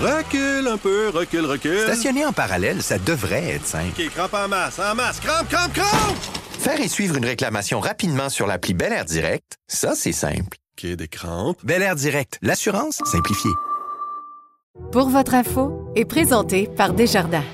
Recule un peu, recule, recule. Stationner en parallèle, ça devrait être simple. OK, crampe en masse, en masse, crampe, crampe, crampe! Faire et suivre une réclamation rapidement sur l'appli Bel Air Direct, ça, c'est simple. OK, des crampes. Bel Air Direct, l'assurance simplifiée. Pour votre info est présenté par Desjardins.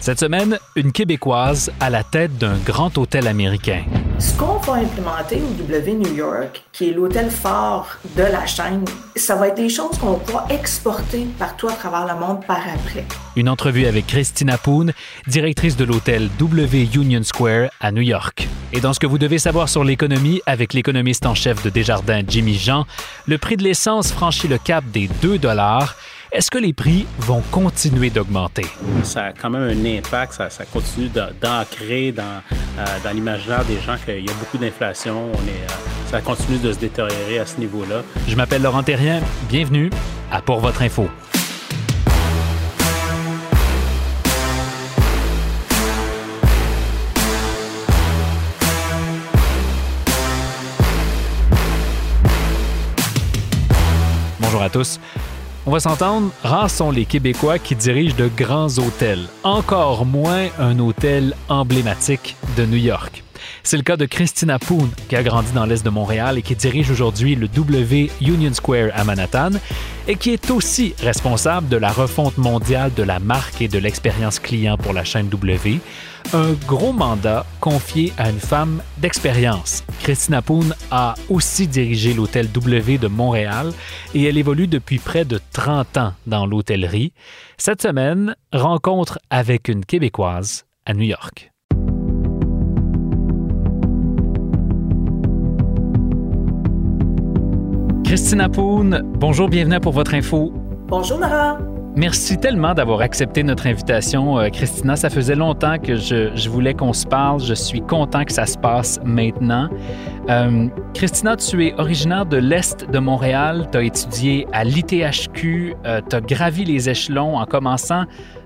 Cette semaine, une Québécoise à la tête d'un grand hôtel américain. Ce qu'on va implémenter au W New York, qui est l'hôtel phare de la chaîne, ça va être des choses qu'on pouvoir exporter partout à travers le monde par après. Une entrevue avec Christina Poon, directrice de l'hôtel W Union Square à New York. Et dans ce que vous devez savoir sur l'économie, avec l'économiste en chef de Desjardins, Jimmy Jean, le prix de l'essence franchit le cap des 2 dollars. Est-ce que les prix vont continuer d'augmenter? Ça a quand même un impact, ça, ça continue d'ancrer dans, euh, dans l'imaginaire des gens qu'il y a beaucoup d'inflation. On est, euh, ça continue de se détériorer à ce niveau-là. Je m'appelle Laurent Terrien. Bienvenue à Pour votre info. Bonjour à tous. On va s'entendre, rares sont les Québécois qui dirigent de grands hôtels, encore moins un hôtel emblématique de New York. C'est le cas de Christina Poon, qui a grandi dans l'est de Montréal et qui dirige aujourd'hui le W Union Square à Manhattan, et qui est aussi responsable de la refonte mondiale de la marque et de l'expérience client pour la chaîne W. Un gros mandat confié à une femme d'expérience. Christina Poon a aussi dirigé l'hôtel W de Montréal et elle évolue depuis près de 30 ans dans l'hôtellerie. Cette semaine, rencontre avec une Québécoise à New York. Christina Poon, bonjour, bienvenue pour votre info. Bonjour Laurent. Merci tellement d'avoir accepté notre invitation, euh, Christina. Ça faisait longtemps que je, voulais qu'on se parle. Je suis content que ça se passe maintenant. Euh, Christina, tu es originaire de l'Est de Montréal. Tu as étudié à l'ITHQ. tu as gravi les échelons en commençant,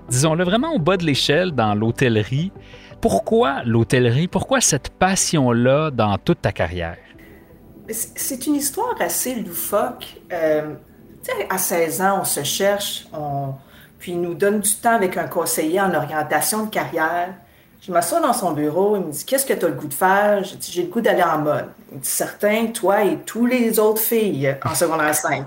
disons-le, vraiment au bas de l'échelle dans l'hôtellerie. Pourquoi l'hôtellerie? Pourquoi cette passion-là dans toute ta carrière? C'est c'est une histoire assez loufoque. Euh, tu sais, à 16 ans, on se cherche, on... puis il nous donne du temps avec un conseiller en orientation de carrière. Je m'assois dans son bureau, il me dit Qu'est-ce que tu as le goût de faire? J'ai dit J'ai le goût d'aller en mode. Il me dit Certain, toi et tous les autres filles en secondaire 5.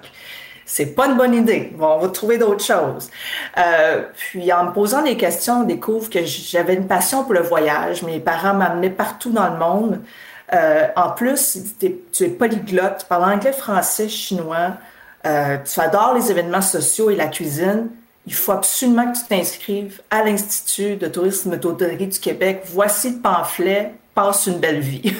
C'est pas une bonne idée. Bon, on va trouver d'autres choses. Euh, puis en me posant des questions, on découvre que j'avais une passion pour le voyage. Mes parents m'amenaient partout dans le monde. Euh, en plus, tu es polyglotte, tu parles anglais, français, chinois, euh, tu adores les événements sociaux et la cuisine. Il faut absolument que tu t'inscrives à l'Institut de tourisme et d'hôtellerie du Québec. Voici le pamphlet. Passe une belle vie.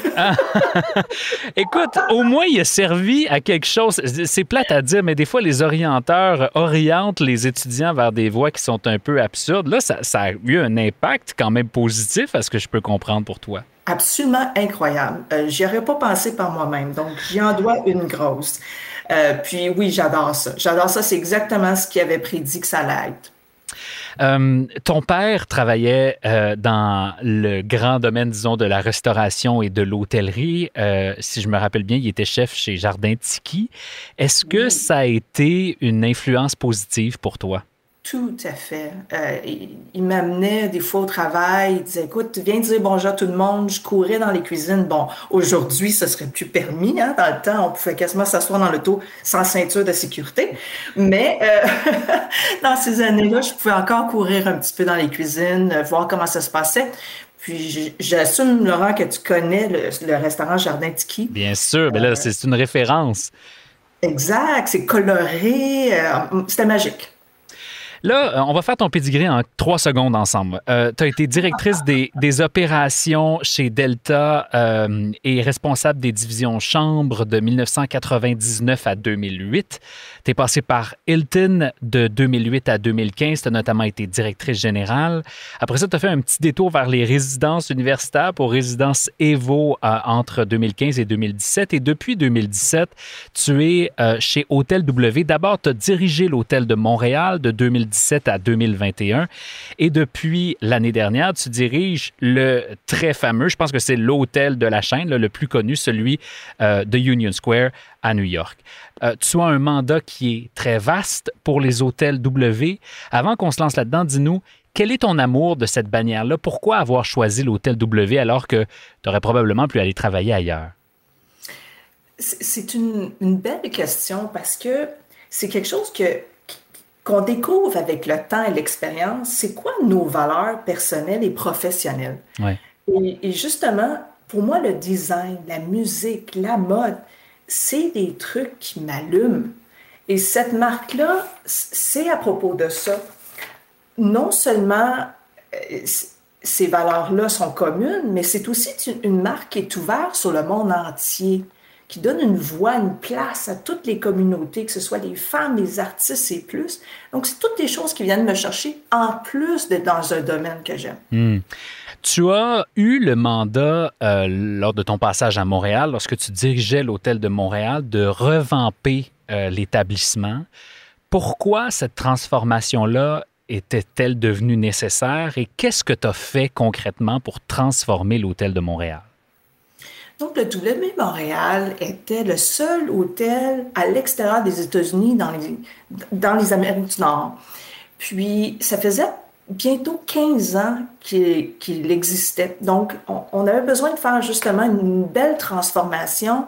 Écoute, au moins, il a servi à quelque chose. C'est plate à dire, mais des fois, les orienteurs orientent les étudiants vers des voies qui sont un peu absurdes. Là, ça, ça a eu un impact quand même positif, à ce que je peux comprendre pour toi. absolument incroyable. Euh, j'y aurais pas pensé par moi-même, donc j'y en dois une grosse. Euh, puis oui, j'adore ça. J'adore ça. C'est exactement ce qu'il avait prédit que ça allait être. Euh, ton père travaillait euh, dans le grand domaine, disons, de la restauration et de l'hôtellerie. Euh, si je me rappelle bien, il était chef chez Jardin Tiki. Est-ce que ça a été une influence positive pour toi? Tout à fait. Euh, il il m'amenait des fois au travail, il disait, écoute, viens dire bonjour à tout le monde. Je courais dans les cuisines. Bon, aujourd'hui, ce serait plus permis. Hein? Dans le temps, on pouvait quasiment s'asseoir dans l'auto sans ceinture de sécurité. Mais euh, dans ces années-là, je pouvais encore courir un petit peu dans les cuisines, euh, voir comment ça se passait. Puis j'assume, Laurent, que tu connais le, le restaurant Jardin Tiki. Bien sûr, mais là, c'est une référence. Exact, c'est coloré, c'était magique. Là, euh, on va faire ton pedigree en trois secondes ensemble. tu as été directrice des, des opérations chez Delta euh, et responsable des divisions chambres de 1999 à 2008. Tu es passée par Hilton de 2008 à 2015. Tu as notamment été directrice générale. Après ça, tu as fait un petit détour vers les résidences universitaires pour résidence Evo euh, entre 2015 et 2017. Et depuis 2017, tu es euh, chez Hôtel W. D'abord, tu as dirigé l'Hôtel de Montréal de 2017 à 2021. Et depuis l'année dernière, tu diriges le très fameux, je pense que c'est l'hôtel de la chaîne, le plus connu, celui euh, de Union Square à New York. Euh, tu as un mandat qui est très vaste pour les hôtels W. Avant qu'on se lance là-dedans, dis-nous, quel est ton amour de cette bannière-là? Pourquoi avoir choisi l'hôtel W alors que tu aurais probablement pu aller travailler ailleurs? C'est une, belle question parce que c'est quelque chose que qu'on découvre avec le temps et l'expérience, c'est quoi nos valeurs personnelles et professionnelles? Et, justement, pour moi, le design, la musique, la mode, c'est des trucs qui m'allument. Et cette marque-là, c'est à propos de ça. Non seulement euh, ces valeurs-là sont communes, mais c'est aussi une marque qui est ouverte sur le monde entier qui donne une voix, une place à toutes les communautés, que ce soit les femmes, les artistes et plus. Donc, c'est toutes des choses qui viennent me chercher en plus d'être dans un domaine que j'aime. Hmm. Tu as eu le mandat euh, lors de ton passage à Montréal, lorsque tu dirigeais l'hôtel de Montréal, de revamper euh, l'établissement. Pourquoi cette transformation-là était-elle devenue nécessaire et qu'est-ce que tu as fait concrètement pour transformer l'hôtel de Montréal? Donc, le W Montréal était le seul hôtel à l'extérieur des États-Unis dans les, dans les Amériques du Nord. Puis, ça faisait bientôt 15 ans qu'il existait. Donc, on, avait besoin de faire justement une belle transformation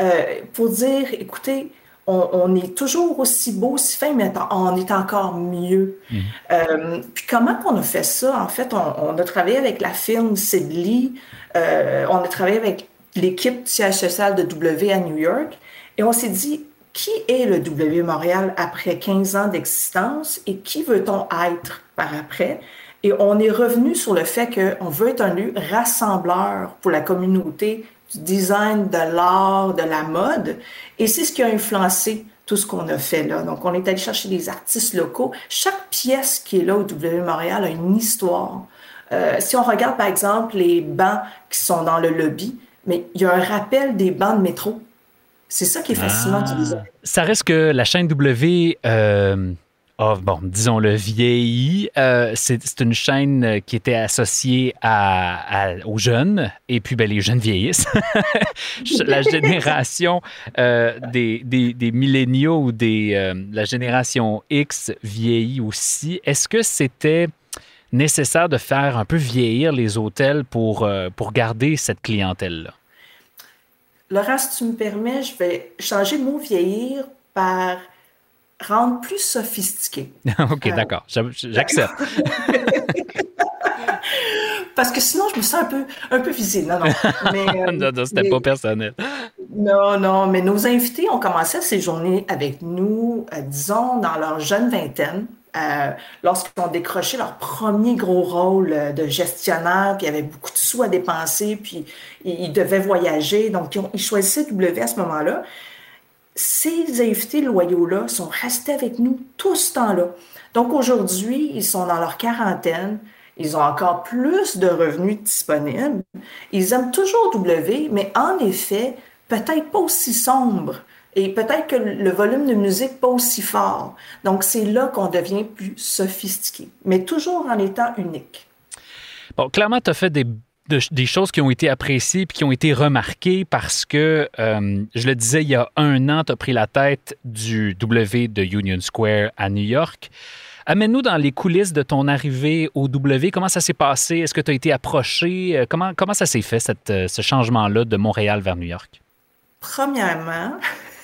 euh, pour dire, écoutez, on, est toujours aussi beau, si fin, mais on est encore mieux. Mmh. Euh, puis comment qu'on a fait ça? En fait, on, a travaillé avec la firme Sidley, euh, on a travaillé avec l'équipe du siège social de W à New York. Et on s'est dit, qui est le W Montréal après 15 ans d'existence et qui veut-on être par après? Et on est revenu sur le fait qu'on veut être un lieu rassembleur pour la communauté du design, de l'art, de la mode. Et c'est ce qui a influencé tout ce qu'on a fait là. Donc, on est allé chercher des artistes locaux. Chaque pièce qui est là au W Montréal a une histoire. Euh, si on regarde, par exemple, les bancs qui sont dans le lobby, mais il y a un rappel des bancs de métro. C'est ça qui est fascinant ah. Ça reste que la chaîne W, euh, bon, disons-le, vieilli. Euh, c'est une chaîne qui était associée aux jeunes, et puis ben, les jeunes vieillissent. la génération euh, des, milléniaux ou des, la génération X vieillit aussi. Est-ce que c'était nécessaire de faire un peu vieillir les hôtels pour, pour garder cette clientèle-là? Laurent, si tu me permets, je vais changer le mot vieillir par rendre plus sophistiqué. OK, euh, d'accord. J'accepte. Parce que sinon, je me sens un peu, un peu visée. Non, non. Mais, euh, non, non c'était pas personnel. Non, non, mais nos invités ont commencé à séjourner avec nous, disons, dans leur jeune vingtaine. Euh, lorsqu'ils ont décroché leur premier gros rôle euh, de gestionnaire, puis il y avait beaucoup de sous à dépenser, puis ils devaient voyager. Donc, ils, choisissaient W à ce moment-là. Ces invités loyaux-là sont restés avec nous tout ce temps-là. Donc, aujourd'hui, ils sont dans leur quarantaine. Ils ont encore plus de revenus disponibles. Ils aiment toujours W, mais en effet, peut-être pas aussi sombre et peut-être que le volume de musique pas aussi fort. Donc, c'est là qu'on devient plus sophistiqué, mais toujours en étant unique. Bon, clairement, tu as fait des, des, choses qui ont été appréciées puis qui ont été remarquées parce que, euh, je le disais, il y a un an, tu as pris la tête du W de Union Square à New York. Amène-nous dans les coulisses de ton arrivée au W. Comment ça s'est passé? Est-ce que tu as été approché? Euh, comment, comment ça s'est fait, cette, euh, ce changement-là de Montréal vers New York? Premièrement,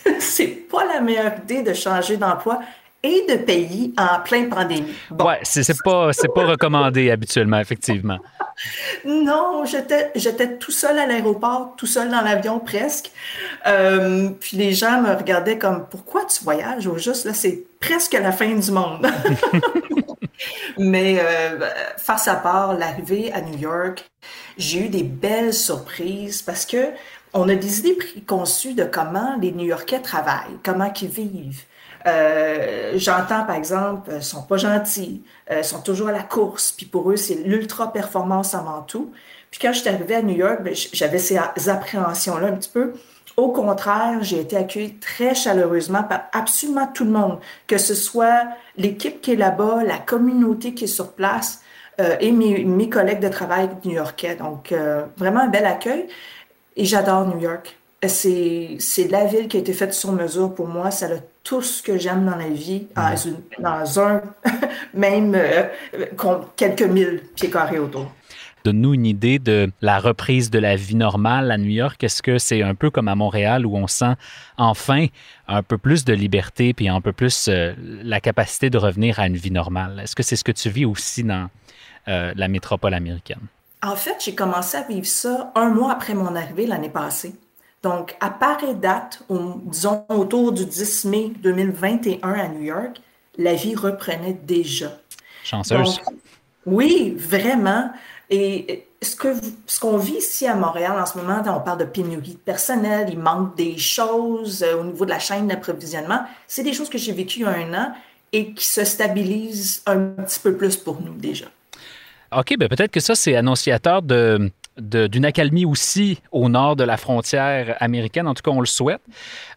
c'est pas la meilleure idée de changer d'emploi et de pays en pleine pandémie. Bon. Ouais, c'est pas, pas recommandé habituellement, effectivement. non, j'étais tout seul à l'aéroport, tout seul dans l'avion presque. Euh, puis les gens me regardaient comme pourquoi tu voyages au juste là, c'est presque la fin du monde. Mais euh, face à part l'arrivée à New York, j'ai eu des belles surprises parce que on a des idées préconçues de comment les New-Yorkais travaillent, comment ils vivent. Euh, j'entends, par exemple, ils sont pas gentils, euh, sont toujours à la course, puis pour eux, c'est l'ultra-performance avant tout. Puis quand je suis arrivée à New York, ben, j'avais ces appréhensions-là un petit peu. Au contraire, j'ai été accueillie très chaleureusement par absolument tout le monde, que ce soit l'équipe qui est là-bas, la communauté qui est sur place euh, et mes, mes, collègues de travail new-yorkais. Donc, vraiment un bel accueil. Et j'adore New York. C'est, c'est la ville qui a été faite sur mesure pour moi. Ça a tout ce que j'aime dans la vie dans, une- dans un, même euh, quelques mille pieds carrés autour. Donne-nous une idée de la reprise de la vie normale à New York. Est-ce que c'est un peu comme à Montréal où on sent enfin un peu plus de liberté puis un peu plus euh, la capacité de revenir à une vie normale? Est-ce que c'est ce que tu vis aussi dans euh, la métropole américaine? En fait, j'ai commencé à vivre ça un mois après mon arrivée l'année passée. Donc, à pareille date, au- disons autour du 10 mai 2021 à New York, la vie reprenait déjà. Chanceuse. Donc, oui, vraiment. Et ce que ce qu'on vit ici à Montréal en ce moment, on parle de pénurie de personnel, il manque des choses euh, au niveau de la chaîne d'approvisionnement. C'est des choses que j'ai vécues il y a un an et qui se stabilisent un petit peu plus pour nous déjà. OK, ben peut-être que ça, c'est annonciateur de, d'une accalmie aussi au nord de la frontière américaine. En tout cas, on le souhaite.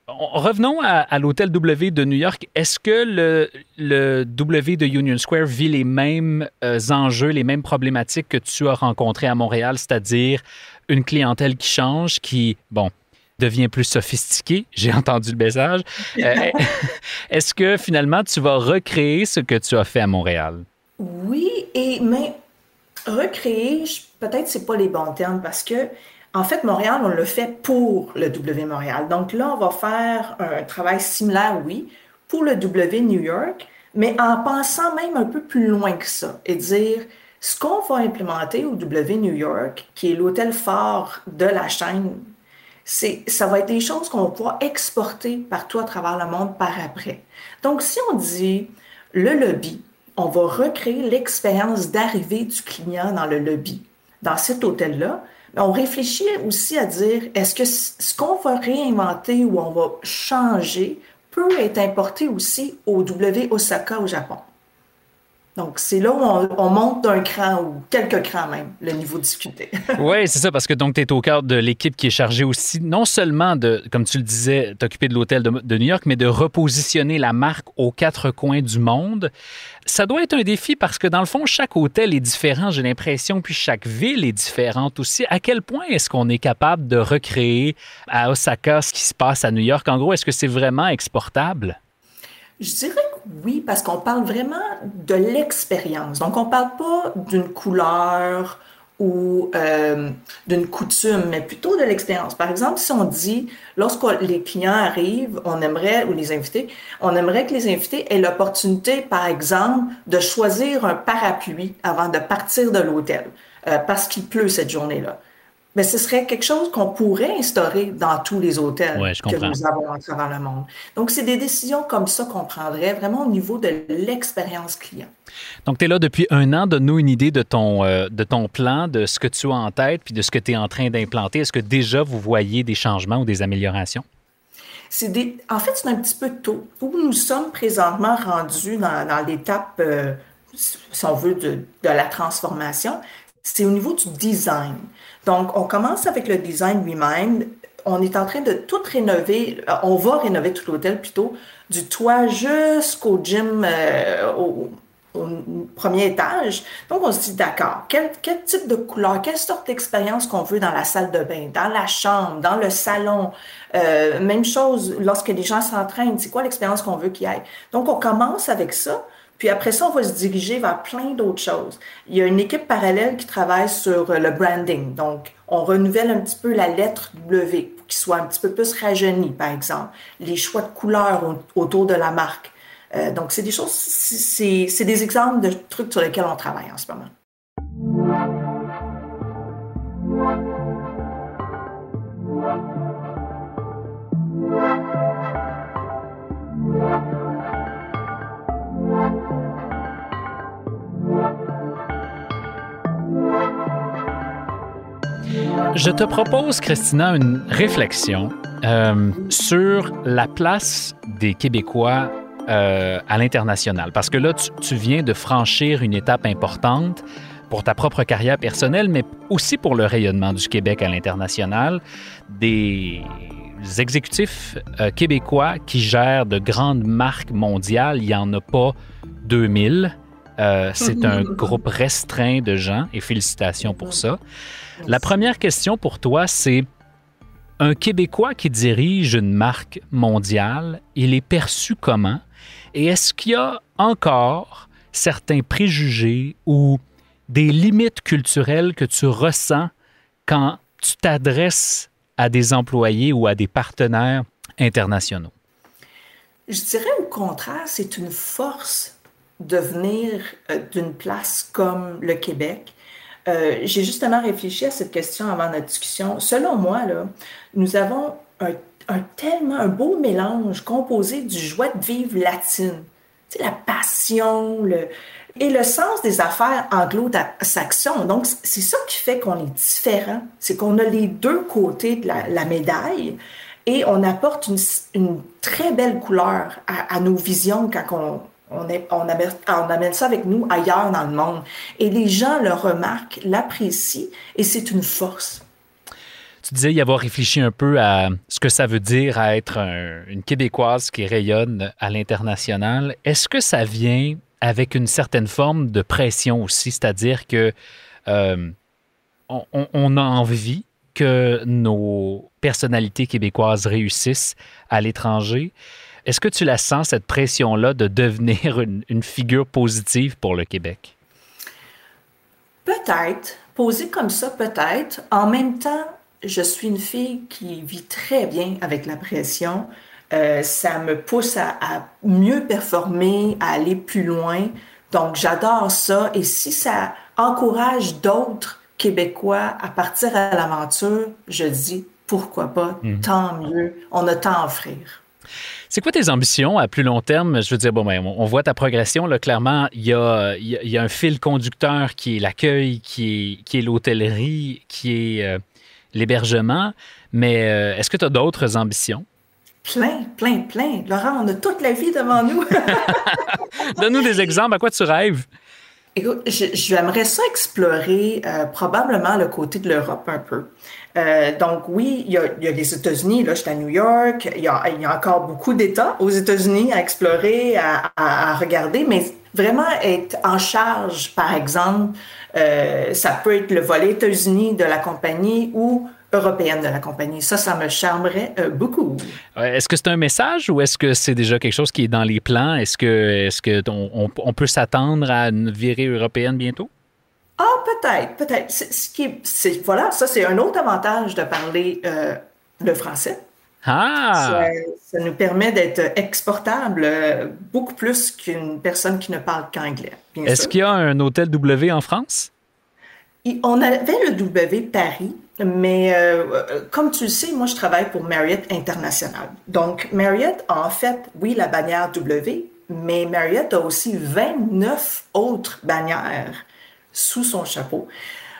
On- Revenons à, l'hôtel W de New York. Est-ce que le, le W de Union Square vit les mêmes euh, enjeux, les mêmes problématiques que tu as rencontrées à Montréal, c'est-à-dire une clientèle qui change, qui, bon, devient plus sophistiquée? J'ai entendu le message. Euh, Est-ce que finalement, tu vas recréer ce que tu as fait à Montréal? Oui, et mais recréer, peut-être c'est pas les bons termes parce que en fait Montréal on le fait pour le W Montréal. Donc là on va faire un travail similaire, oui, pour le W New York, mais en pensant même un peu plus loin que ça et dire ce qu'on va implémenter au W New York, qui est l'hôtel phare de la chaîne, c'est, ça va être des choses qu'on va pouvoir exporter partout à travers le monde par après. Donc, si on dit le lobby, on va recréer l'expérience d'arrivée du client dans le lobby, dans cet hôtel-là, mais on réfléchit aussi à dire, est-ce que ce qu'on va réinventer ou on va changer peut être importé aussi au W Osaka au Japon? Donc, c'est là où on, on monte d'un cran ou quelques crans même, le niveau discuté. Oui, c'est ça, parce que donc tu es au cœur de l'équipe qui est chargée aussi, non seulement de, comme tu le disais, t'occuper de l'hôtel de, de New York, mais de repositionner la marque aux quatre coins du monde. Ça doit être un défi parce que dans le fond, chaque hôtel est différent, j'ai l'impression, puis chaque ville est différente aussi. À quel point est-ce qu'on est capable de recréer à Osaka ce qui se passe à New York? En gros, est-ce que c'est vraiment exportable? Je dirais que oui, parce qu'on parle vraiment de l'expérience. Donc, on parle pas d'une couleur ou euh, d'une coutume, mais plutôt de l'expérience. Par exemple, si on dit, lorsque les clients arrivent, on aimerait, ou les invités, on aimerait que les invités aient l'opportunité, par exemple, de choisir un parapluie avant de partir de l'hôtel, euh, parce qu'il pleut cette journée-là. Mais ce serait quelque chose qu'on pourrait instaurer dans tous les hôtels Ouais, que nous avons à travers le monde. Donc, c'est des décisions comme ça qu'on prendrait vraiment au niveau de l'expérience client. Donc, tu es là depuis un an. Donne-nous une idée de ton, euh, de ton plan, de ce que tu as en tête, puis de ce que tu es en train d'implanter. Est-ce que déjà vous voyez des changements ou des améliorations? C'est des... En fait, c'est un petit peu tôt. Où nous sommes présentement rendus dans, dans l'étape, euh, si on veut, de, de la transformation, c'est au niveau du design. Donc, on commence avec le design lui-même. On est en train de tout rénover. euh, On va rénover tout l'hôtel plutôt, du toit jusqu'au gym, euh, au, premier étage. Donc, on se dit, d'accord, quel, quel type de couleur, quelle sorte d'expérience qu'on veut dans la salle de bain, dans la chambre, dans le salon? Euh, même chose lorsque les gens s'entraînent, c'est quoi l'expérience qu'on veut qu'il y ait? Donc, on commence avec ça. Puis après ça, on va se diriger vers plein d'autres choses. Il y a une équipe parallèle qui travaille sur euh, le branding. Donc, on renouvelle un petit peu la lettre W pour qu'il soit un petit peu plus rajeuni, par exemple. Les choix de couleurs au- autour de la marque. Euh, donc, c'est des choses, c'est des exemples de trucs sur lesquels on travaille en ce moment. Je te propose, Christina, une réflexion euh, sur la place des Québécois euh, à l'international. Parce que là, tu, viens de franchir une étape importante pour ta propre carrière personnelle, mais aussi pour le rayonnement du Québec à l'international. Des exécutifs euh, québécois qui gèrent de grandes marques mondiales, il n'y en a pas 2000. Euh, c'est un groupe restreint de gens et félicitations pour ça. La première question pour toi, c'est un Québécois qui dirige une marque mondiale, il est perçu comment? Et est-ce qu'il y a encore certains préjugés ou des limites culturelles que tu ressens quand tu t'adresses à des employés ou à des partenaires internationaux? Je dirais au contraire, c'est une force de venir euh, d'une place comme le Québec. Euh, j'ai justement réfléchi à cette question avant notre discussion. Selon moi, là, nous avons un, tellement un beau mélange composé du joie de vivre latine, la passion, le, et le sens des affaires anglo-saxons. Donc, c'est ça qui fait qu'on est différent. C'est qu'on a les deux côtés de la, médaille et on apporte une, très belle couleur à, nos visions quand on, est, on, amène, on, ça avec nous ailleurs dans le monde. Et les gens le remarquent, l'apprécient et c'est une force. Tu disais y avoir réfléchi un peu à ce que ça veut dire être une Québécoise qui rayonne à l'international. Est-ce que ça vient avec une certaine forme de pression aussi, c'est-à-dire que euh, on, a envie que nos personnalités québécoises réussissent à l'étranger. Est-ce que tu la sens, cette pression-là, de devenir une, figure positive pour le Québec? Peut-être. Posé comme ça, peut-être. En même temps, je suis une fille qui vit très bien avec la pression. Euh, ça me pousse à, mieux performer, à aller plus loin. Donc, j'adore ça. Et si ça encourage d'autres Québécois à partir à l'aventure, je dis pourquoi pas, hmm. tant mieux. On a tant à offrir. C'est quoi tes ambitions à plus long terme? Je veux dire, bon, ben, on voit ta progression. Là, clairement, il y, a, il y a un fil conducteur qui est l'accueil, qui est, qui est l'hôtellerie, qui est euh, l'hébergement. Mais euh, est-ce que tu as d'autres ambitions? Plein, plein, plein. Laurent, on a toute la vie devant nous. Donne-nous des exemples. À quoi tu rêves? Écoute, j'aimerais ça explorer euh, probablement le côté de l'Europe un peu. Euh, donc oui, il y, a, les États-Unis, là, je suis à New York, il y a, encore beaucoup d'États aux États-Unis à explorer, à, regarder, mais vraiment être en charge, par exemple, euh, ça peut être le volet États-Unis de la compagnie ou européenne de la compagnie. Ça, ça me charmerait euh, beaucoup. Est-ce que c'est un message ou est-ce que c'est déjà quelque chose qui est dans les plans? Est-ce que, est-ce que on, peut s'attendre à une virée européenne bientôt? Ah, peut-être, peut-être. Ce qui c'est, voilà, ça, c'est un autre avantage de parler euh, le français. Ah! Ça, nous permet d'être exportable euh, beaucoup plus qu'une personne qui ne parle qu'anglais. Est-ce qu'il y a un hôtel W en France? on avait le W Paris, mais euh, comme tu le sais, moi, je travaille pour Marriott International. Donc, Marriott a en fait, oui, la bannière W, mais Marriott a aussi 29 autres bannières sous son chapeau.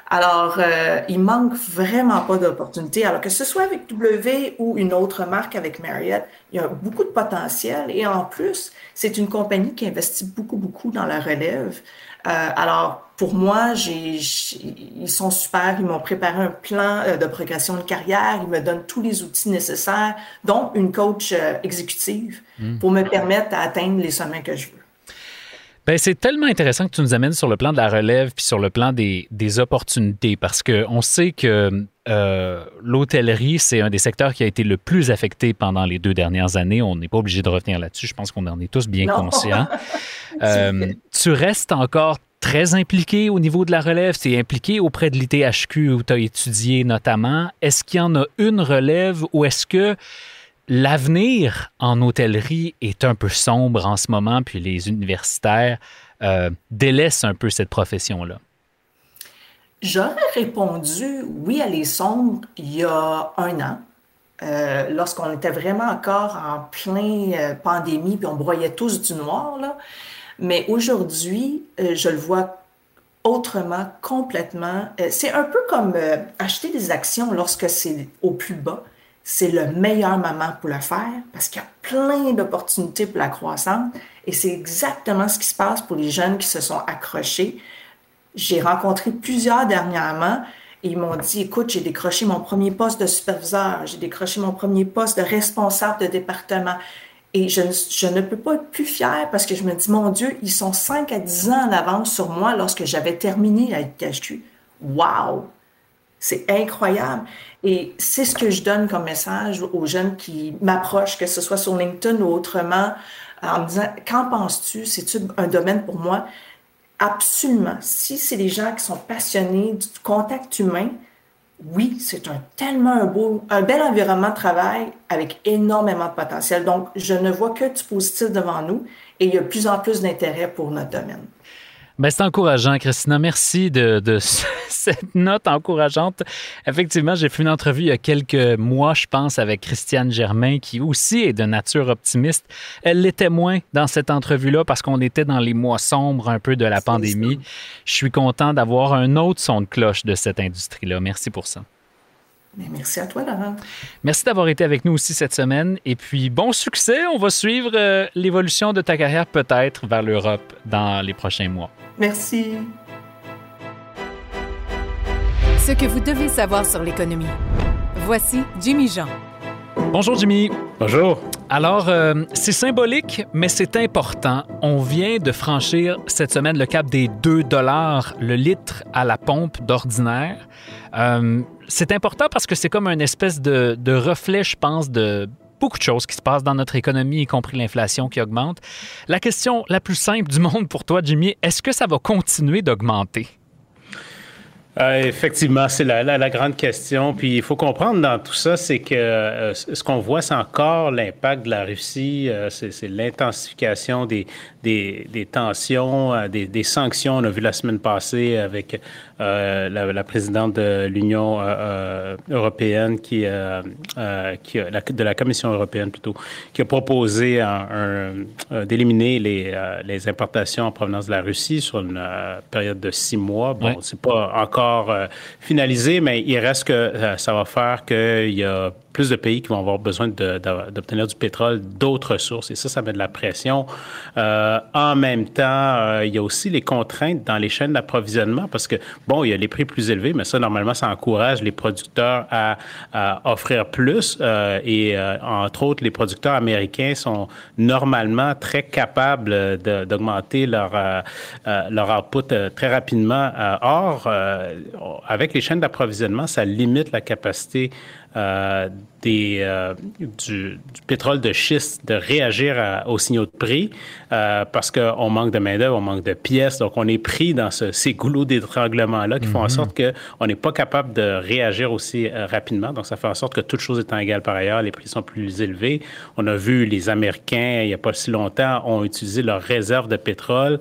Alors, euh, il manque vraiment pas d'opportunités. Alors que ce soit avec W ou une autre marque avec Marriott, il y a beaucoup de potentiel. Et en plus, c'est une compagnie qui investit beaucoup, beaucoup dans la relève. Euh, alors, pour moi, j'ai, ils sont super. Ils m'ont préparé un plan euh, de progression de carrière. Ils me donnent tous les outils nécessaires, dont une coach euh, exécutive hmm. pour me permettre d'atteindre les sommets que je veux. Ben, c'est tellement intéressant que tu nous amènes sur le plan de la relève puis sur le plan des, des opportunités parce qu'on sait que euh, l'hôtellerie, c'est un des secteurs qui a été le plus affecté pendant les deux dernières années. On n'est pas obligé de revenir là-dessus. Je pense qu'on en est tous bien conscients. Euh, tu restes encore très impliqué au niveau de la relève. Tu es impliqué auprès de l'ITHQ où tu as étudié notamment. Est-ce qu'il y en a une relève ou est-ce que L'avenir en hôtellerie est un peu sombre en ce moment, puis les universitaires euh, délaissent un peu cette profession-là. J'aurais répondu oui, elle est sombre il y a un an, euh, lorsqu'on était vraiment encore en plein euh, pandémie, puis on broyait tous du noir. Là. Mais aujourd'hui, je le vois autrement, complètement. c'est un peu comme acheter des actions lorsque c'est au plus bas c'est le meilleur moment pour le faire parce qu'il y a plein d'opportunités pour la croissance et c'est exactement ce qui se passe pour les jeunes qui se sont accrochés. J'ai rencontré plusieurs dernièrement et ils m'ont dit, écoute, j'ai décroché mon premier poste de superviseur, j'ai décroché mon premier poste de responsable de département. Et je, ne peux pas être plus fière parce que je me dis, mon Dieu, ils sont 5 à 10 ans en avance sur moi lorsque j'avais terminé la THQ. Wow! C'est incroyable. Et c'est ce que je donne comme message aux jeunes qui m'approchent, que ce soit sur LinkedIn ou autrement, en me disant, qu'en penses-tu? C'est-tu un domaine pour moi? Absolument. Si c'est des gens qui sont passionnés du contact humain, oui, c'est un tellement un beau, un bel environnement de travail avec énormément de potentiel. Donc, je ne vois que du positif devant nous et il y a de plus en plus d'intérêt pour notre domaine. Ben, c'est encourageant, Christina. Merci de, cette note encourageante. Effectivement, j'ai fait une entrevue il y a quelques mois, je pense, avec Christiane Germain, qui aussi est de nature optimiste. Elle l'était moins dans cette entrevue-là parce qu'on était dans les mois sombres un peu de la pandémie. Je suis content d'avoir un autre son de cloche de cette industrie-là. Merci pour ça. Merci à toi, Laurent. Merci d'avoir été avec nous aussi cette semaine. Et puis, bon succès. On va suivre euh, l'évolution de ta carrière peut-être vers l'Europe dans les prochains mois. Merci. Ce que vous devez savoir sur l'économie. Voici Jimmy Jean. Bonjour Jimmy. Bonjour. Alors, euh, c'est symbolique, mais c'est important. On vient de franchir cette semaine le cap des 2 dollars le litre à la pompe d'ordinaire. Euh, c'est important parce que c'est comme une espèce de, de reflet, je pense, de beaucoup de choses qui se passent dans notre économie, y compris l'inflation qui augmente. La question la plus simple du monde pour toi, Jimmy, est-ce que ça va continuer d'augmenter? Euh, effectivement, c'est la, la, grande question. Puis il faut comprendre dans tout ça, c'est que euh, ce qu'on voit, c'est encore l'impact de la Russie, euh, c'est l'intensification des, des, des tensions, des, des, sanctions. On a vu la semaine passée avec la, la, présidente de l'Union européenne, qui, qui de la Commission européenne plutôt, qui a proposé d'éliminer les, les importations en provenance de la Russie sur une période de six mois. Bon, c'est pas encore euh, finalisé, mais il reste que euh, ça va faire qu'il y a plus de pays qui vont avoir besoin d'obtenir du pétrole d'autres sources. Et ça, ça met de la pression. Euh, en même temps, il y a aussi les contraintes dans les chaînes d'approvisionnement parce que, bon, il y a les prix plus élevés, mais ça, normalement, ça encourage les producteurs à, offrir plus. et, entre autres, les producteurs américains sont normalement très capables d'augmenter leur, leur output très rapidement. or, avec les chaînes d'approvisionnement, ça limite la capacité euh, des, euh, du, pétrole de schiste de réagir aux signaux de prix euh, parce qu'on manque de main-d'œuvre, on manque de pièces. Donc, on est pris dans ces goulots d'étranglement-là qui font en mhm. sorte qu'on n'est pas capable de réagir aussi rapidement. Donc, ça fait en sorte que toute chose étant égale par ailleurs, les prix sont plus élevés. On a vu les Américains, il n'y a pas si longtemps, ont utilisé leurs réserves de pétrole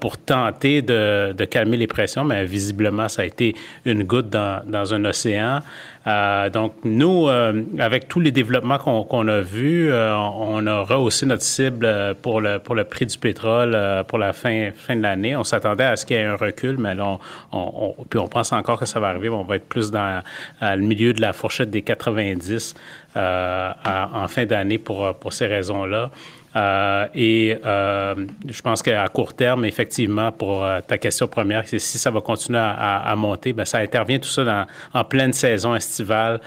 pour tenter de, de, calmer les pressions, mais visiblement, ça a été une goutte dans, dans un océan. Euh, donc, nous, euh, avec tous les développements qu'on a vus, euh, on a rehaussé notre cible pour le, pour le prix du pétrole pour la fin, fin de l'année. On s'attendait à ce qu'il y ait un recul, mais là, on, puis on pense encore que ça va arriver. On va être plus dans le milieu de la fourchette des 90 en fin d'année pour, pour ces raisons-là. Euh, et euh, je pense qu'à court terme, effectivement, pour euh, ta question première, c'est si ça va continuer à, monter, bien, ça intervient tout ça en pleine saison estivale.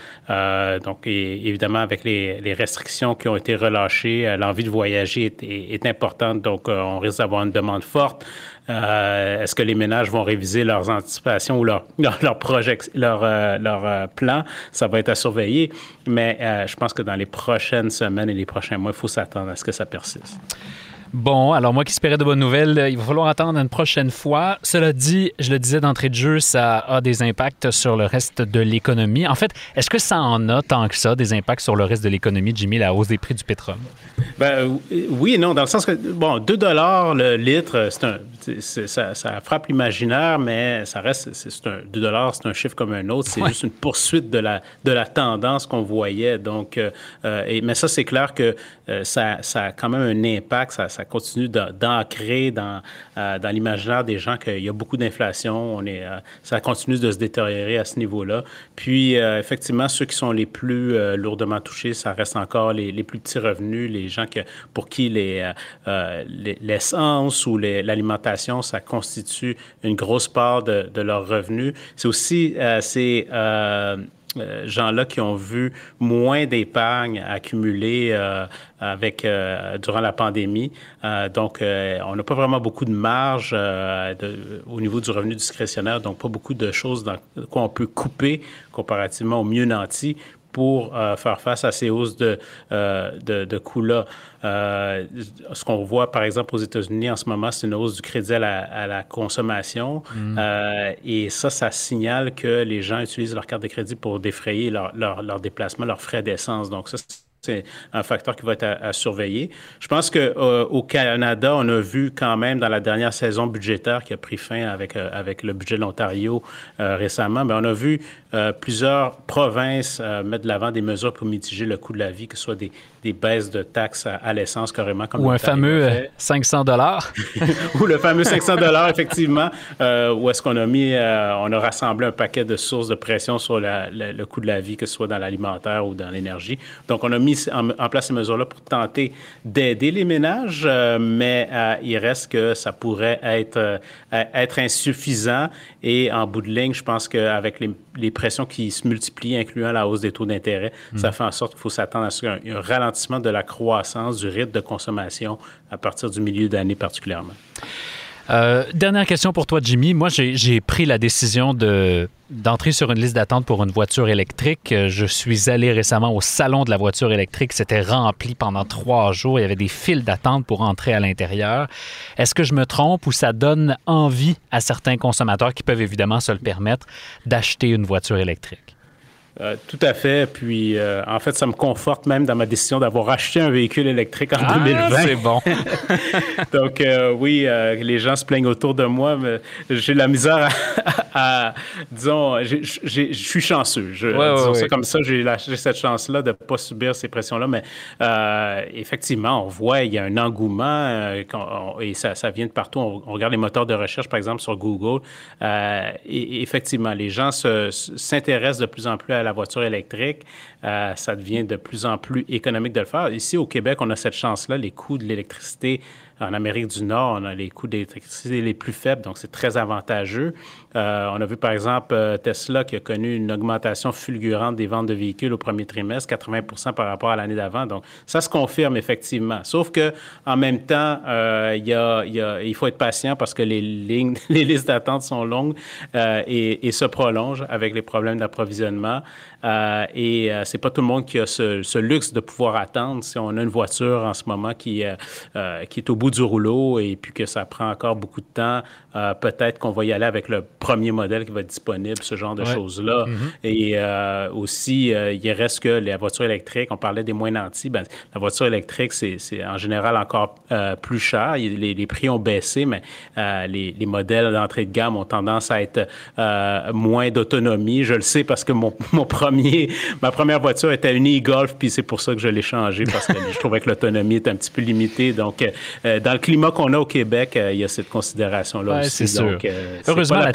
donc, évidemment, avec les, restrictions qui ont été relâchées, l'envie de voyager est importante. Donc, on risque d'avoir une demande forte. Euh, est-ce que les ménages vont réviser leurs anticipations ou leurs leur, leur, leur, euh, euh, plan? Ça va être à surveiller. Mais je pense que dans les prochaines semaines et les prochains mois, il faut s'attendre à ce que ça persiste. Bon, alors moi qui espérais de bonnes nouvelles, il va falloir attendre une prochaine fois. Cela dit, je le disais d'entrée de jeu, ça a des impacts sur le reste de l'économie. En fait, est-ce que ça en a tant que ça, des impacts sur le reste de l'économie, Jimmy, la hausse des prix du pétrole? Ben, oui et non, dans le sens que, bon, 2 dollars le litre, c'est un, ça, ça, frappe l'imaginaire, mais ça reste, c'est un, 2 dollars, c'est un chiffre comme un autre. C'est juste une poursuite de la, de la tendance qu'on voyait. Donc, euh, et, mais ça, c'est clair que euh, ça, ça, a quand même un impact, ça ça continue d'ancrer dans, euh, l'imaginaire des gens qu'il y a beaucoup d'inflation. On est, euh, ça continue de se détériorer à ce niveau-là. Puis, euh, effectivement, ceux qui sont les plus lourdement touchés, ça reste encore les, les, plus petits revenus, les gens que, pour qui l'essence ou l'alimentation, ça constitue une grosse part de, de leurs revenus. C'est aussi, c'est euh, gens-là qui ont vu moins d'épargne accumulée euh, avec euh, durant la pandémie. donc, on n'a pas vraiment beaucoup de marge au niveau du revenu discrétionnaire, donc pas beaucoup de choses dans quoi on peut couper comparativement au mieux nanti pour euh, faire face à ces hausses de, euh, de, de coûts-là. Euh, ce qu'on voit, par exemple, aux États-Unis en ce moment, c'est une hausse du crédit à la, à la consommation. Mm. Et ça, ça signale que les gens utilisent leur carte de crédit pour défrayer leur, leur, leur déplacement, leurs frais d'essence. Donc, ça, c'est un facteur qui va être à, surveiller. Je pense qu'au euh, Canada, on a vu quand même dans la dernière saison budgétaire qui a pris fin avec, euh, avec le budget de l'Ontario euh, récemment, mais on a vu plusieurs provinces mettre de l'avant des mesures pour mitiger le coût de la vie, que ce soit des, des baisses de taxes à, l'essence carrément. Comme Ou un fameux 500 dollars. Ou le fameux 500 dollars, effectivement, euh, où est-ce qu'on a mis, euh, on a rassemblé un paquet de sources de pression sur le coût de la vie, que ce soit dans l'alimentaire ou dans l'énergie. Donc, on a mis en, place ces mesures-là pour tenter d'aider les ménages, euh, mais il reste que ça pourrait être, être insuffisant. Et en bout de ligne, je pense qu'avec les, les, pressions qui se multiplient, incluant la hausse des taux d'intérêt, ça hmm. fait en sorte qu'il faut s'attendre à ce qu'un ralentissement de la croissance du rythme de consommation à partir du milieu d'année particulièrement. Euh, dernière question pour toi, Jimmy. Moi, j'ai pris la décision de, d'entrer sur une liste d'attente pour une voiture électrique. Je suis allé récemment au salon de la voiture électrique. C'était rempli pendant trois jours. Il y avait des files d'attente pour entrer à l'intérieur. Est-ce que je me trompe ou ça donne envie à certains consommateurs qui peuvent évidemment se le permettre d'acheter une voiture électrique? Euh, tout à fait. Puis, euh, en fait, ça me conforte même dans ma décision d'avoir acheté un véhicule électrique en 2020. Ah, c'est bon. Donc, euh, oui, les gens se plaignent autour de moi, mais j'ai la misère à, disons, je suis chanceux. Je, disons ça comme ça, j'ai cette chance-là de ne pas subir ces pressions-là. Mais effectivement, on voit, il y a un engouement et ça, ça, vient de partout. On, regarde les moteurs de recherche, par exemple, sur Google. et effectivement, les gens s'intéressent de plus en plus à la la voiture électrique, euh, ça devient de plus en plus économique de le faire. Ici, au Québec, on a cette chance-là. Les coûts de l'électricité en Amérique du Nord, on a les coûts d'électricité les plus faibles, donc c'est très avantageux. Euh, on a vu par exemple euh, Tesla qui a connu une augmentation fulgurante des ventes de véhicules au premier trimestre, 80% par rapport à l'année d'avant. Donc ça se confirme effectivement. Sauf que en même temps, euh, y a, y a, il, faut être patient parce que les lignes, les listes d'attente sont longues et, et, se prolongent avec les problèmes d'approvisionnement. Et c'est pas tout le monde qui a ce, ce, luxe de pouvoir attendre. Si on a une voiture en ce moment qui, qui est au bout du rouleau et puis que ça prend encore beaucoup de temps, peut-être qu'on va y aller avec le premier modèle qui va être disponible, ce genre de choses-là. Mm-hmm. Et euh, aussi, euh, il reste que la voiture électrique, on parlait des moins nantis, ben, la voiture électrique, c'est en général encore euh, plus cher. Les, les, prix ont baissé, mais les, les, modèles d'entrée de gamme ont tendance à être moins d'autonomie. Je le sais parce que mon, mon, premier, ma première voiture était une e-Golf, puis c'est pour ça que je l'ai changée parce que je trouvais que l'autonomie est un petit peu limitée. Donc, dans le climat qu'on a au Québec, il y a cette considération-là aussi. C'est sûr. Heureusement, la,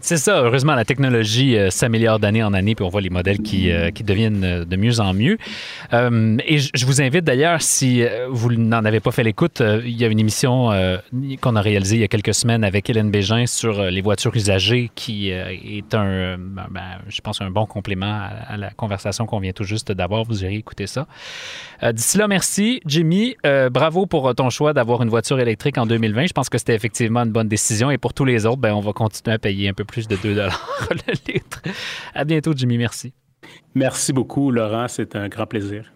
c'est ça. Heureusement, la technologie euh, s'améliore d'année en année, puis on voit les modèles qui, euh, qui deviennent euh, de mieux en mieux. et je vous invite d'ailleurs, si vous n'en avez pas fait l'écoute, il y a une émission qu'on a réalisée il y a quelques semaines avec Hélène Bégin sur les voitures usagées, qui est un, ben, je pense, un bon complément à, la conversation qu'on vient tout juste d'avoir. Vous irez écouter ça. D'ici là, merci. Jimmy, bravo pour ton choix d'avoir une voiture électrique en 2020. Je pense que c'était effectivement une bonne décision. Et pour tous les autres, ben, on va continuer à payer un peu plus de 2 le litre. À bientôt, Jimmy. Merci. Merci beaucoup, Laurent. C'est un grand plaisir.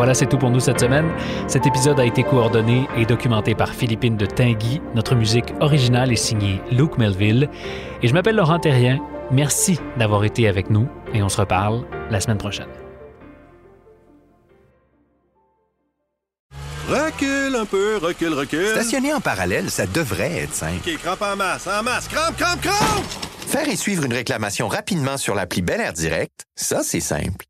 Voilà, c'est tout pour nous cette semaine. Cet épisode a été coordonné et documenté par Philippine de Tinguy. Notre musique originale est signée Luke Melville. Et je m'appelle Laurent Terrien. Merci d'avoir été avec nous et on se reparle la semaine prochaine. Recule un peu, recule, recule. Stationner en parallèle, ça devrait être simple. OK, crampe en masse, en masse, crampe, crampe, crampe! Faire et suivre une réclamation rapidement sur l'appli Bel Air Direct, ça, c'est simple.